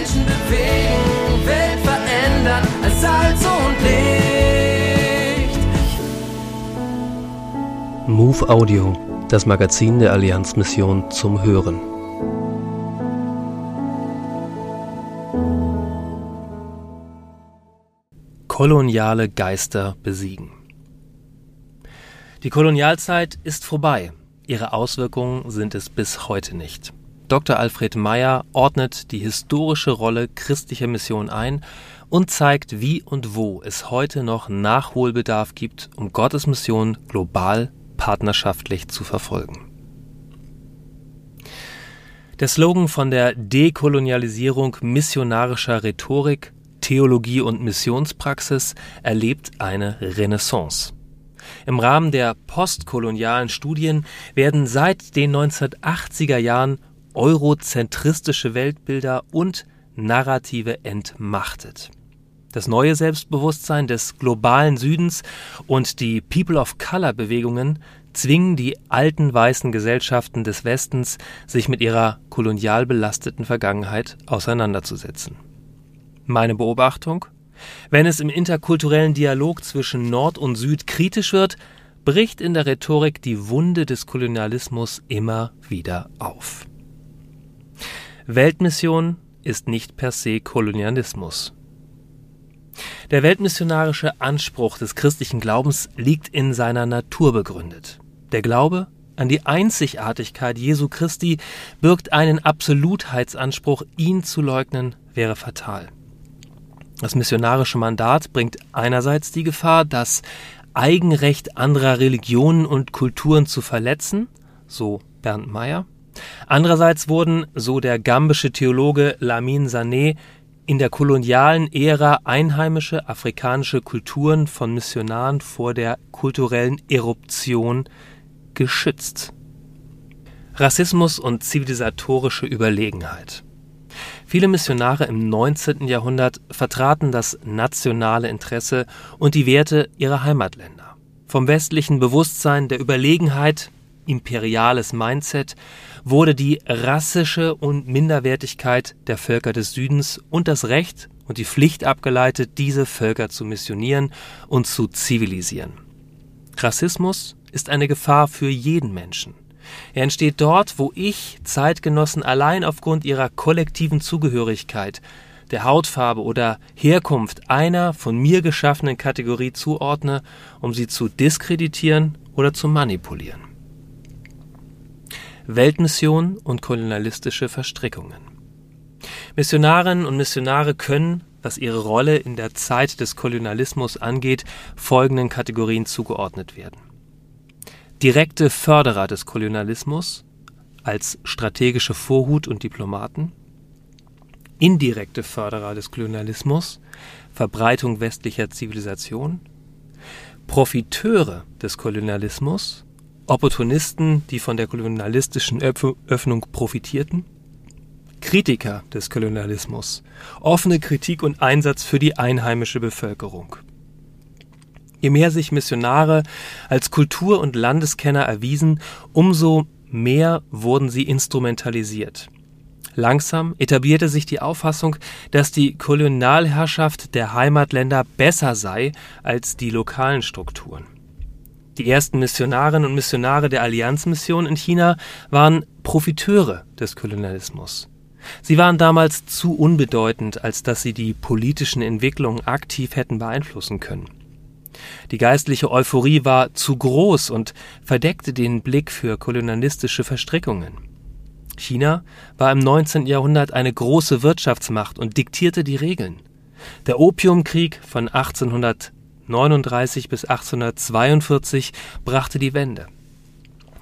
Menschen bewegen, Welt verändern als Salz und Licht. Move Audio, das Magazin der Allianzmission zum Hören. Koloniale Geister besiegen. Die Kolonialzeit ist vorbei. Ihre Auswirkungen sind es bis heute nicht. Dr. Alfred Meyer ordnet die historische Rolle christlicher Mission ein und zeigt, wie und wo es heute noch Nachholbedarf gibt, um Gottes Mission global partnerschaftlich zu verfolgen. Der Slogan von der Dekolonialisierung missionarischer Rhetorik, Theologie und Missionspraxis erlebt eine Renaissance. Im Rahmen der postkolonialen Studien werden seit den 1980er Jahren eurozentristische Weltbilder und Narrative entmachtet. Das neue Selbstbewusstsein des globalen Südens und die People of Color Bewegungen zwingen die alten weißen Gesellschaften des Westens, sich mit ihrer kolonial belasteten Vergangenheit auseinanderzusetzen. Meine Beobachtung? Wenn es im interkulturellen Dialog zwischen Nord und Süd kritisch wird, bricht in der Rhetorik die Wunde des Kolonialismus immer wieder auf. Weltmission ist nicht per se Kolonialismus. Der weltmissionarische Anspruch des christlichen Glaubens liegt in seiner Natur begründet. Der Glaube an die Einzigartigkeit Jesu Christi birgt einen Absolutheitsanspruch, ihn zu leugnen wäre fatal. Das missionarische Mandat bringt einerseits die Gefahr, das Eigenrecht anderer Religionen und Kulturen zu verletzen, so Bernd Meyer, Andererseits wurden, so der gambische Theologe Lamin Sané, in der kolonialen Ära einheimische afrikanische Kulturen von Missionaren vor der kulturellen Eruption geschützt. Rassismus und zivilisatorische Überlegenheit. Viele Missionare im 19. Jahrhundert vertraten das nationale Interesse und die Werte ihrer Heimatländer. Vom westlichen Bewusstsein der Überlegenheit imperiales Mindset wurde die rassische und Minderwertigkeit der Völker des Südens und das Recht und die Pflicht abgeleitet, diese Völker zu missionieren und zu zivilisieren. Rassismus ist eine Gefahr für jeden Menschen. Er entsteht dort, wo ich Zeitgenossen allein aufgrund ihrer kollektiven Zugehörigkeit, der Hautfarbe oder Herkunft einer von mir geschaffenen Kategorie zuordne, um sie zu diskreditieren oder zu manipulieren. Weltmission und kolonialistische Verstrickungen. Missionarinnen und Missionare können, was ihre Rolle in der Zeit des Kolonialismus angeht, folgenden Kategorien zugeordnet werden. Direkte Förderer des Kolonialismus als strategische Vorhut und Diplomaten, indirekte Förderer des Kolonialismus, Verbreitung westlicher Zivilisation, Profiteure des Kolonialismus, Opportunisten, die von der kolonialistischen Öffnung profitierten, Kritiker des Kolonialismus, offene Kritik und Einsatz für die einheimische Bevölkerung. Je mehr sich Missionare als Kultur- und Landeskenner erwiesen, umso mehr wurden sie instrumentalisiert. Langsam etablierte sich die Auffassung, dass die Kolonialherrschaft der Heimatländer besser sei als die lokalen Strukturen. Die ersten Missionarinnen und Missionare der Allianzmission in China waren Profiteure des Kolonialismus. Sie waren damals zu unbedeutend, als dass sie die politischen Entwicklungen aktiv hätten beeinflussen können. Die geistliche Euphorie war zu groß und verdeckte den Blick für kolonialistische Verstrickungen. China war im 19. Jahrhundert eine große Wirtschaftsmacht und diktierte die Regeln. Der Opiumkrieg von 1800 1839 bis 1842 brachte die Wende.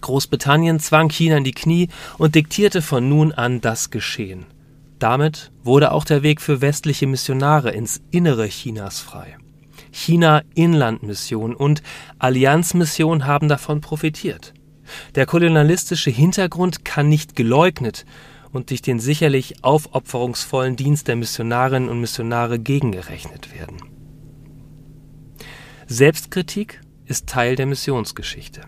Großbritannien zwang China in die Knie und diktierte von nun an das Geschehen. Damit wurde auch der Weg für westliche Missionare ins Innere Chinas frei. China-Inlandmission und Allianzmission haben davon profitiert. Der kolonialistische Hintergrund kann nicht geleugnet und durch den sicherlich aufopferungsvollen Dienst der Missionarinnen und Missionare gegengerechnet werden. Selbstkritik ist Teil der Missionsgeschichte.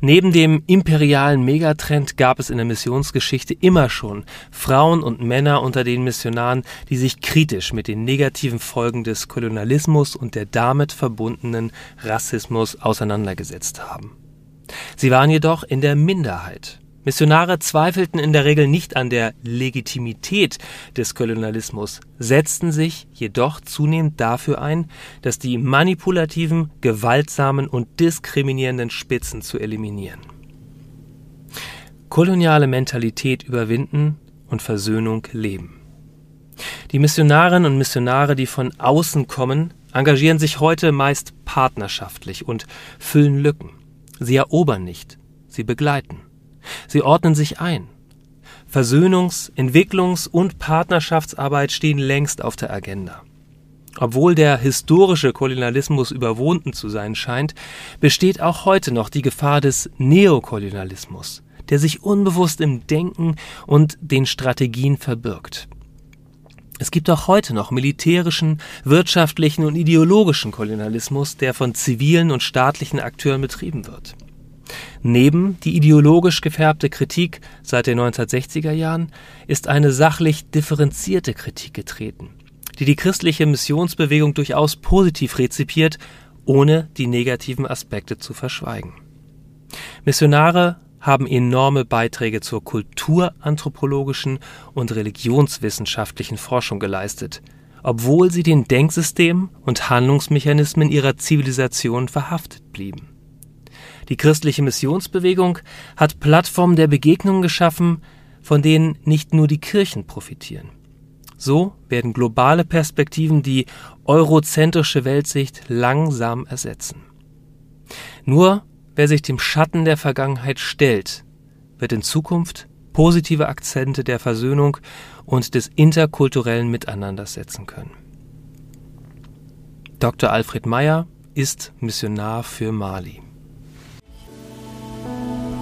Neben dem imperialen Megatrend gab es in der Missionsgeschichte immer schon Frauen und Männer unter den Missionaren, die sich kritisch mit den negativen Folgen des Kolonialismus und der damit verbundenen Rassismus auseinandergesetzt haben. Sie waren jedoch in der Minderheit. Missionare zweifelten in der Regel nicht an der Legitimität des Kolonialismus, setzten sich jedoch zunehmend dafür ein, dass die manipulativen, gewaltsamen und diskriminierenden Spitzen zu eliminieren. Koloniale Mentalität überwinden und Versöhnung leben. Die Missionarinnen und Missionare, die von außen kommen, engagieren sich heute meist partnerschaftlich und füllen Lücken. Sie erobern nicht, sie begleiten. Sie ordnen sich ein. Versöhnungs-, Entwicklungs- und Partnerschaftsarbeit stehen längst auf der Agenda. Obwohl der historische Kolonialismus überwunden zu sein scheint, besteht auch heute noch die Gefahr des Neokolonialismus, der sich unbewusst im Denken und den Strategien verbirgt. Es gibt auch heute noch militärischen, wirtschaftlichen und ideologischen Kolonialismus, der von zivilen und staatlichen Akteuren betrieben wird. Neben die ideologisch gefärbte Kritik seit den 1960er Jahren ist eine sachlich differenzierte Kritik getreten, die die christliche Missionsbewegung durchaus positiv rezipiert, ohne die negativen Aspekte zu verschweigen. Missionare haben enorme Beiträge zur kulturanthropologischen und religionswissenschaftlichen Forschung geleistet, obwohl sie den Denksystemen und Handlungsmechanismen ihrer Zivilisation verhaftet blieben. Die christliche Missionsbewegung hat Plattformen der Begegnung geschaffen, von denen nicht nur die Kirchen profitieren. So werden globale Perspektiven die eurozentrische Weltsicht langsam ersetzen. Nur wer sich dem Schatten der Vergangenheit stellt, wird in Zukunft positive Akzente der Versöhnung und des interkulturellen Miteinanders setzen können. Dr. Alfred Meyer ist Missionar für Mali